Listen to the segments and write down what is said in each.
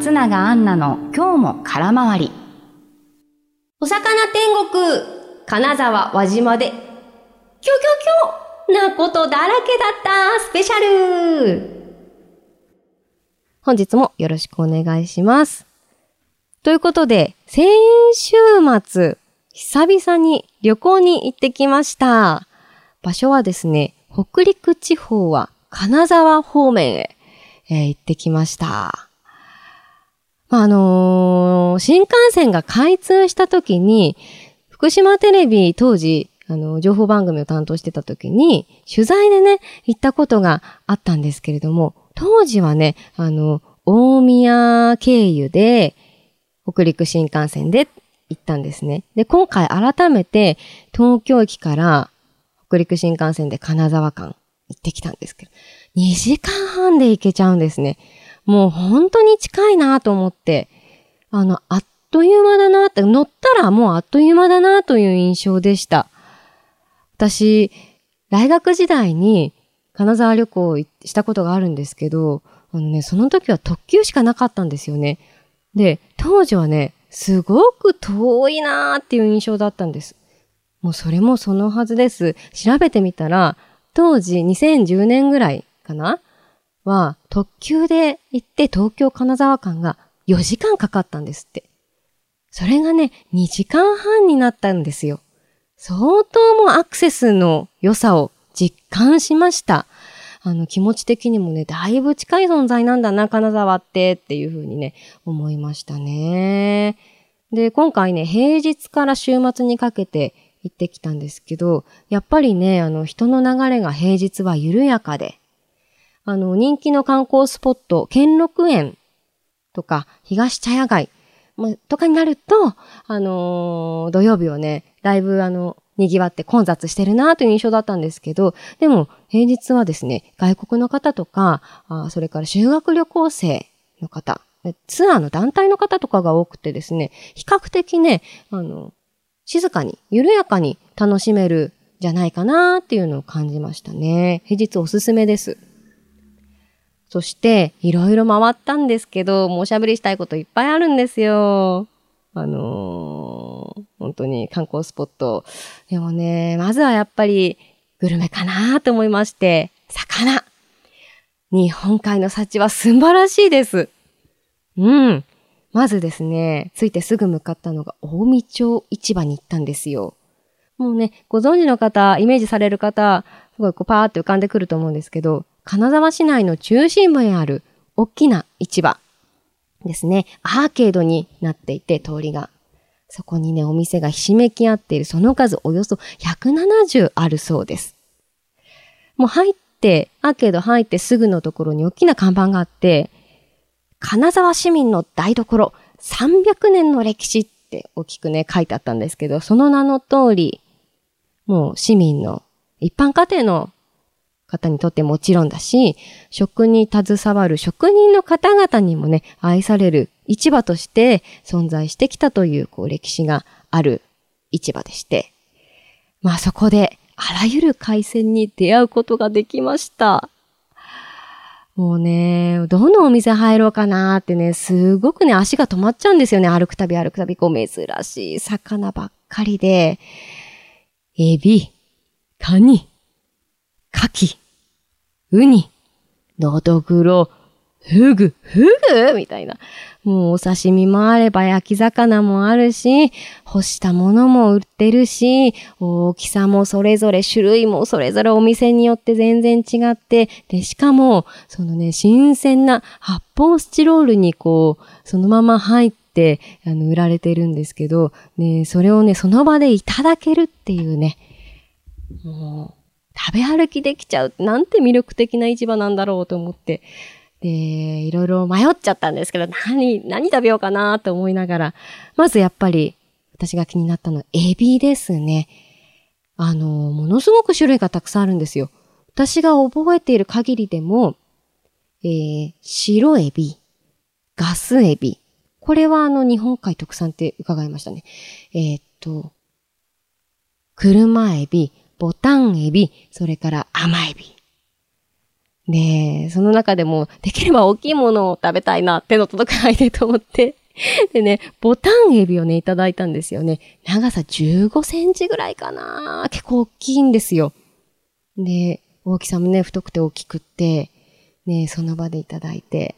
松永アンナの今日も空回り。お魚天国、金沢輪島で、キョキョキョなことだらけだったスペシャル本日もよろしくお願いします。ということで、先週末、久々に旅行に行ってきました。場所はですね、北陸地方は金沢方面へ、えー、行ってきました。あ、あのー、新幹線が開通した時に、福島テレビ当時、あの、情報番組を担当してた時に、取材でね、行ったことがあったんですけれども、当時はね、あの、大宮経由で、北陸新幹線で行ったんですね。で、今回改めて東京駅から北陸新幹線で金沢間行ってきたんですけど、2時間半で行けちゃうんですね。もう本当に近いなと思って、あの、あっという間だなって、乗ったらもうあっという間だなという印象でした。私、大学時代に金沢旅行したことがあるんですけど、あのね、その時は特急しかなかったんですよね。で、当時はね、すごく遠いなーっていう印象だったんです。もうそれもそのはずです。調べてみたら、当時2010年ぐらいかなは特急で行って東京金沢間が4時間かかったんですって。それがね、2時間半になったんですよ。相当もアクセスの良さを実感しました。あの、気持ち的にもね、だいぶ近い存在なんだな、金沢ってっていうふうにね、思いましたね。で、今回ね、平日から週末にかけて行ってきたんですけど、やっぱりね、あの、人の流れが平日は緩やかで、あの、人気の観光スポット、兼六園とか、東茶屋街とかになると、あのー、土曜日はね、だいぶあの、賑わって混雑してるなという印象だったんですけど、でも平日はですね、外国の方とか、あそれから修学旅行生の方、ツアーの団体の方とかが多くてですね、比較的ね、あの、静かに、緩やかに楽しめるじゃないかなっていうのを感じましたね。平日おすすめです。そして、いろいろ回ったんですけど、もうおしゃべりしたいこといっぱいあるんですよ。あのー、本当に観光スポット。でもね、まずはやっぱりグルメかなと思いまして、魚。日本海の幸は素晴らしいです。うん。まずですね、着いてすぐ向かったのが大見町市場に行ったんですよ。もうね、ご存知の方、イメージされる方、すごいこうパーって浮かんでくると思うんですけど、金沢市内の中心部にある大きな市場ですね。アーケードになっていて、通りが。そこにね、お店がひしめき合っている、その数およそ170あるそうです。もう入って、アーケード入ってすぐのところに大きな看板があって、金沢市民の台所、300年の歴史って大きくね、書いてあったんですけど、その名の通り、もう市民の、一般家庭の方にとってもちろんだし、食に携わる職人の方々にもね、愛される市場として存在してきたという、こう、歴史がある市場でして、まあそこで、あらゆる海鮮に出会うことができました。もうね、どのお店入ろうかなってね、すごくね、足が止まっちゃうんですよね。歩くたび歩くたび、こう珍しい魚ばっかりで、エビ、カニ、カキ、ウニ、ノドグロ、フグ、フグみたいな。もうお刺身もあれば焼き魚もあるし、干したものも売ってるし、大きさもそれぞれ、種類もそれぞれお店によって全然違って、で、しかも、そのね、新鮮な発泡スチロールにこう、そのまま入って、あの、売られてるんですけど、ね、それをね、その場でいただけるっていうね、もう、食べ歩きできちゃう。なんて魅力的な市場なんだろうと思って。で、いろいろ迷っちゃったんですけど、何、何食べようかなと思いながら、まずやっぱり私が気になったのはエビですね。あの、ものすごく種類がたくさんあるんですよ。私が覚えている限りでも、えー、白エビ、ガスエビ。これはあの日本海特産って伺いましたね。えー、っと、車エビ、ボタンエビ、それから甘エビ。で、その中でも、できれば大きいものを食べたいな、手の届かないでと思って。でね、ボタンエビをね、いただいたんですよね。長さ15センチぐらいかな。結構大きいんですよ。で、大きさもね、太くて大きくって、ね、その場でいただいて、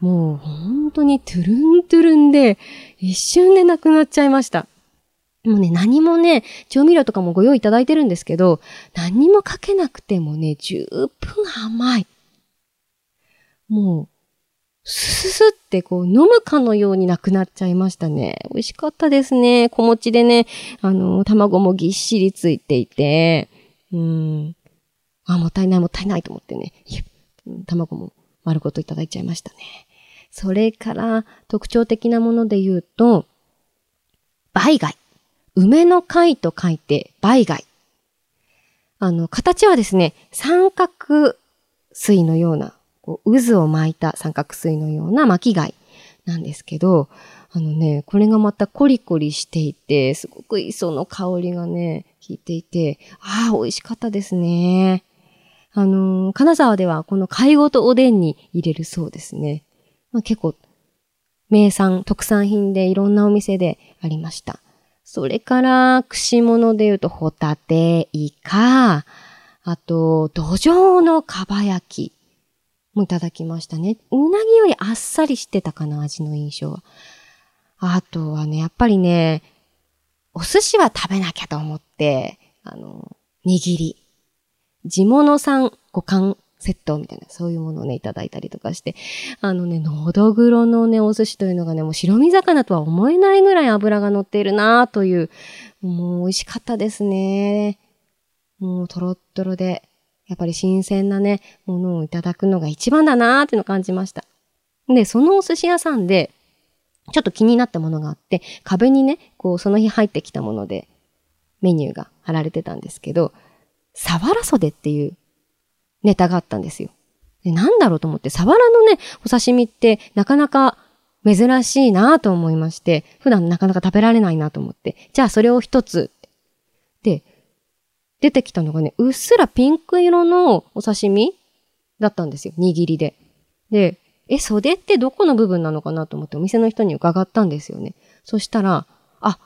もう本当にトゥルントゥルンで、一瞬でなくなっちゃいました。もうね、何もね、調味料とかもご用意いただいてるんですけど、何もかけなくてもね、十分甘い。もう、ススってこう飲むかのようになくなっちゃいましたね。美味しかったですね。小餅でね、あの、卵もぎっしりついていて、うん。あ、もったいないもったいないと思ってね。卵も丸ごといただいちゃいましたね。それから特徴的なもので言うと、梅貝。梅の貝と書いて梅貝。あの、形はですね、三角錐のような、こう渦を巻いた三角錐のような巻き貝なんですけど、あのね、これがまたコリコリしていて、すごく磯の香りがね、効いていて、ああ、美味しかったですね。あのー、金沢ではこの貝ごとおでんに入れるそうですね。まあ、結構、名産、特産品でいろんなお店でありました。それから、串物で言うと、ホタテ、イカ、あと、土壌のかば焼きもいただきましたね。うなぎよりあっさりしてたかな、味の印象は。あとはね、やっぱりね、お寿司は食べなきゃと思って、あの、握り。地物産五感セットみたいな、そういうものをね、いただいたりとかして、あのね、のどぐろのね、お寿司というのがね、もう白身魚とは思えないぐらい脂が乗っているなという、もう美味しかったですね。もうトロットロで、やっぱり新鮮なね、ものをいただくのが一番だなーっていうのを感じました。で、そのお寿司屋さんで、ちょっと気になったものがあって、壁にね、こう、その日入ってきたもので、メニューが貼られてたんですけど、サワラ袖っていうネタがあったんですよ。で、なんだろうと思って、サワラのね、お刺身ってなかなか珍しいなと思いまして、普段なかなか食べられないなと思って、じゃあそれを一つ。で、出てきたのがね、うっすらピンク色のお刺身だったんですよ。握りで。で、え、袖ってどこの部分なのかなと思ってお店の人に伺ったんですよね。そしたら、あ、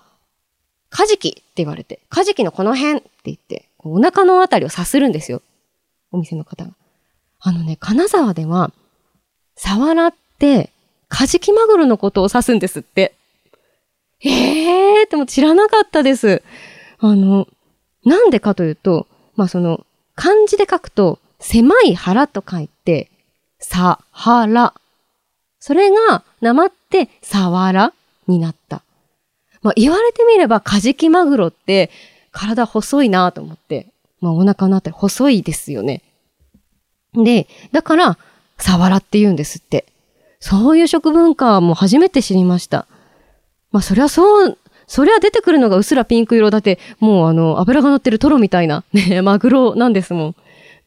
カジキって言われて、カジキのこの辺って言って、お腹のあたりをさするんですよ。お店の方が。あのね、金沢では、サワラって、カジキマグロのことを指すんですって。ええーっても知らなかったです。あの、なんでかというと、まあその、漢字で書くと、狭い腹と書いて、さ、はら。それが、なまって、さわらになった。まあ言われてみれば、カジキマグロって、体細いなと思って。まあお腹のあたり細いですよね。で、だから、サワラって言うんですって。そういう食文化も初めて知りました。まあそりゃそう、そりゃ出てくるのがうっすらピンク色だって、もうあの、油が乗ってるトロみたいな、ね、マグロなんですもん。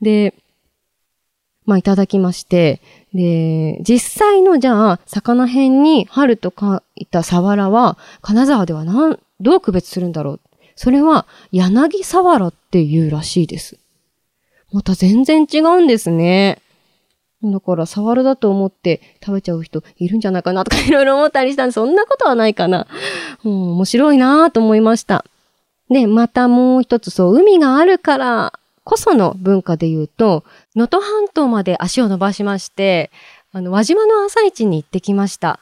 で、まあいただきまして、で、実際のじゃあ、魚辺に春と書いたサワラは、金沢ではなん、どう区別するんだろうそれは柳サワラっていうらしいです。また全然違うんですね。だからサワラだと思って食べちゃう人いるんじゃないかなとか いろいろ思ったりしたんで、そんなことはないかな。う、面白いなと思いました。で、またもう一つそう、海があるからこその文化で言うと、能登半島まで足を伸ばしまして、あの、輪島の朝市に行ってきました。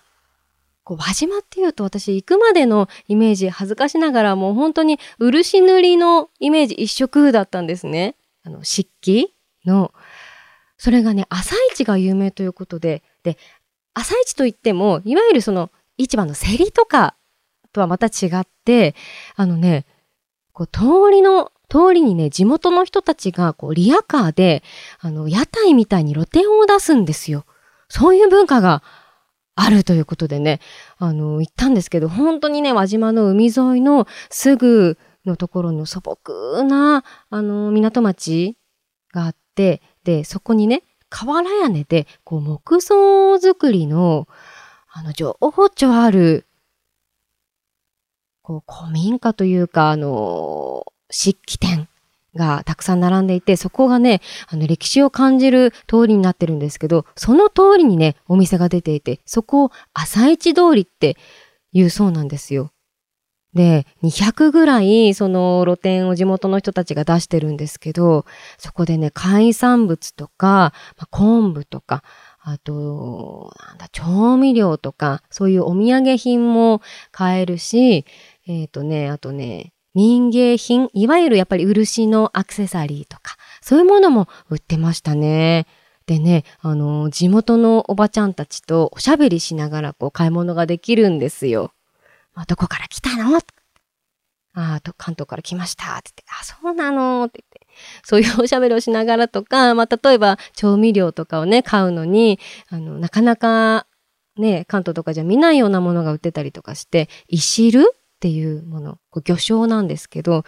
こう輪島っていうと私行くまでのイメージ恥ずかしながらもう本当に漆塗りのイメージ一色だったんですね。あの、漆器の。それがね、朝市が有名ということで、で、朝市といっても、いわゆるその市場の競りとかとはまた違って、あのね、こう通りの、通りにね、地元の人たちがこうリアカーで、あの、屋台みたいに露店を出すんですよ。そういう文化があるということでね、あの、行ったんですけど、本当にね、輪島の海沿いのすぐのところの素朴な、あの、港町があって、で、そこにね、瓦屋根で、こう、木造作りの、あの、情報庁ある、こう、古民家というか、あの、漆器店がたくさん並んでいて、そこがね、あの歴史を感じる通りになってるんですけど、その通りにね、お店が出ていて、そこを朝市通りって言うそうなんですよ。で、200ぐらいその露店を地元の人たちが出してるんですけど、そこでね、海産物とか、まあ、昆布とか、あと、なんだ、調味料とか、そういうお土産品も買えるし、えっ、ー、とね、あとね、民芸品、いわゆるやっぱり漆のアクセサリーとか、そういうものも売ってましたね。でね、あの、地元のおばちゃんたちとおしゃべりしながらこう買い物ができるんですよ。まあ、どこから来たのああ、関東から来ましたって言って、あ、そうなの？って言って、そういうおしゃべりをしながらとか、まあ、例えば調味料とかをね、買うのに、あの、なかなかね、関東とかじゃ見ないようなものが売ってたりとかして、いしるっていうもの、魚醤なんですけど、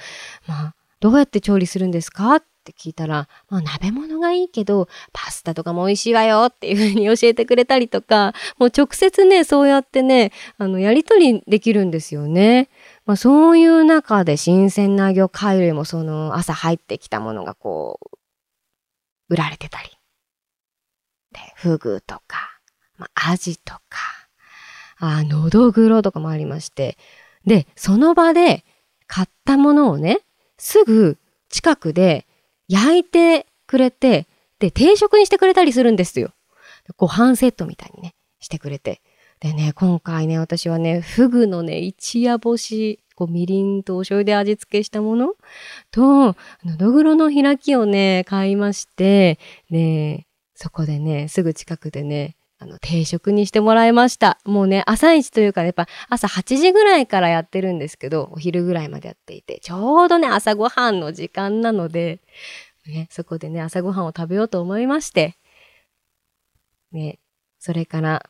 まあ、どうやって調理するんですかって聞いたら、まあ、鍋物がいいけど、パスタとかも美味しいわよっていうふうに教えてくれたりとか、もう直接ね、そうやってね、あの、やりとりできるんですよね。まあ、そういう中で新鮮な魚介類もその朝入ってきたものがこう、売られてたり。で、フグとか、まあ、アジとか、あ、のどぐろとかもありまして、で、その場で買ったものをね、すぐ近くで焼いてくれて、で、定食にしてくれたりするんですよ。ご飯セットみたいにね、してくれて。でね、今回ね、私はね、フグのね、一夜干し、こう、みりんとお醤油で味付けしたものと、のどぐろの開きをね、買いまして、で、そこでね、すぐ近くでね、あの、定食にしてもらいました。もうね、朝一というか、ね、やっぱ朝8時ぐらいからやってるんですけど、お昼ぐらいまでやっていて、ちょうどね、朝ごはんの時間なので、ね、そこでね、朝ごはんを食べようと思いまして、ね、それから、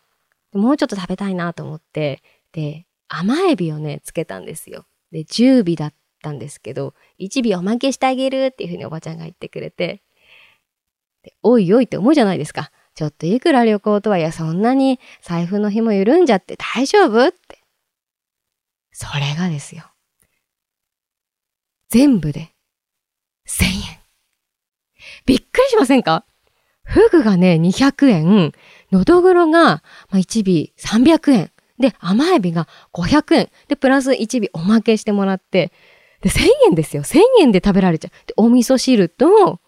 もうちょっと食べたいなと思って、で、甘エビをね、つけたんですよ。で、10尾だったんですけど、1尾おまけしてあげるっていうふうにおばちゃんが言ってくれて、でおいおいって思うじゃないですか。ちょっといくら旅行とはいや、そんなに財布の紐緩んじゃって大丈夫？って。それがですよ。全部で1000円。びっくりしませんか？フグがね、200円、のどぐろが、まあ、1尾300円。で、甘エビが500円。で、プラス1尾おまけしてもらって、で、1000円ですよ。1000円で食べられちゃう。で、お味噌汁と、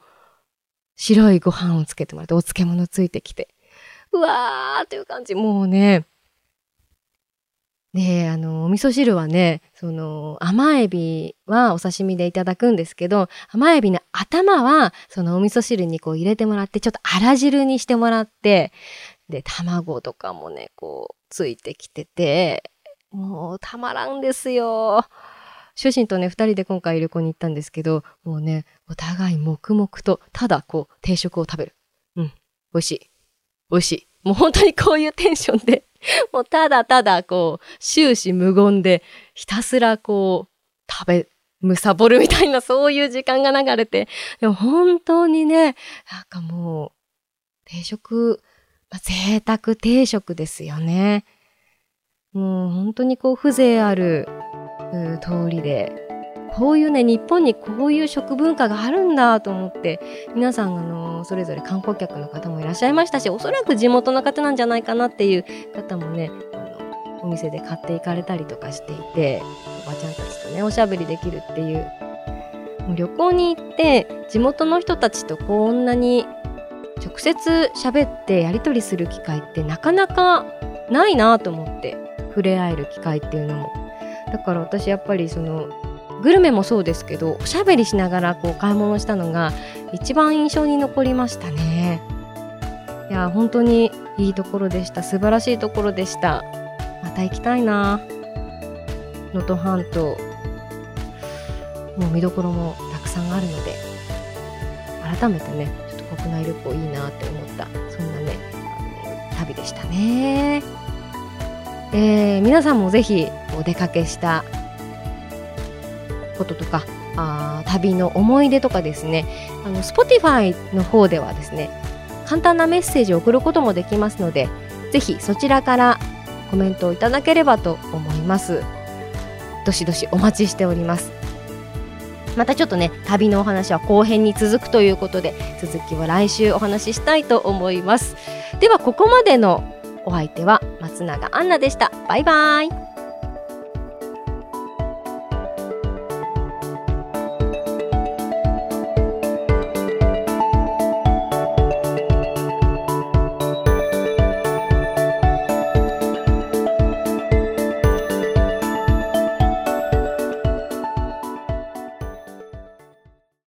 白いご飯をつけてもらって、お漬物ついてきて。うわーっていう感じ。もうね、で、あの、お味噌汁はね、その、甘エビはお刺身でいただくんですけど、甘エビの頭は、そのお味噌汁にこう入れてもらって、ちょっとあら汁にしてもらって、で、卵とかもね、こう、ついてきてて、もうたまらんですよ。主人とね、二人で今回旅行に行ったんですけど、もうね、お互い黙々と、ただこう、定食を食べる。うん。美味しい。美味しい。もう本当にこういうテンションで、もうただただこう、終始無言で、ひたすらこう、食べ、むさぼるみたいな、そういう時間が流れて、でも本当にね、なんかもう、定食、まあ、贅沢定食ですよね。もう本当にこう、風情ある通りでこういうね日本にこういう食文化があるんだと思って皆さんあのそれぞれ観光客の方もいらっしゃいましたしおそらく地元の方なんじゃないかなっていう方もねあのお店で買っていかれたりとかしていておばちゃんたちとねおしゃべりできるっていう。もう旅行に行って地元の人たちとこんなに直接喋ってやり取りする機会ってなかなかないなと思って触れ合える機会っていうのもだから私やっぱりそのグルメもそうですけどおしゃべりしながらこう買い物したのが一番印象に残りましたね。いや本当にいいところでした。素晴らしいところでした。また行きたいな。能登半島。もう見どころもたくさんあるので。改めてねちょっと国内旅行いいなって思ったそんなね旅でしたね。えー、皆さんもぜひお出かけしたこととかあ旅の思い出とかですね。あの Spotify の方ではですね簡単なメッセージを送ることもできますのでぜひそちらからコメントをいただければと思います。どしどしお待ちしております。またちょっとね旅のお話は後編に続くということで続きは来週お話ししたいと思います。ではここまでのお相手は松がアンナでした。バイバイ。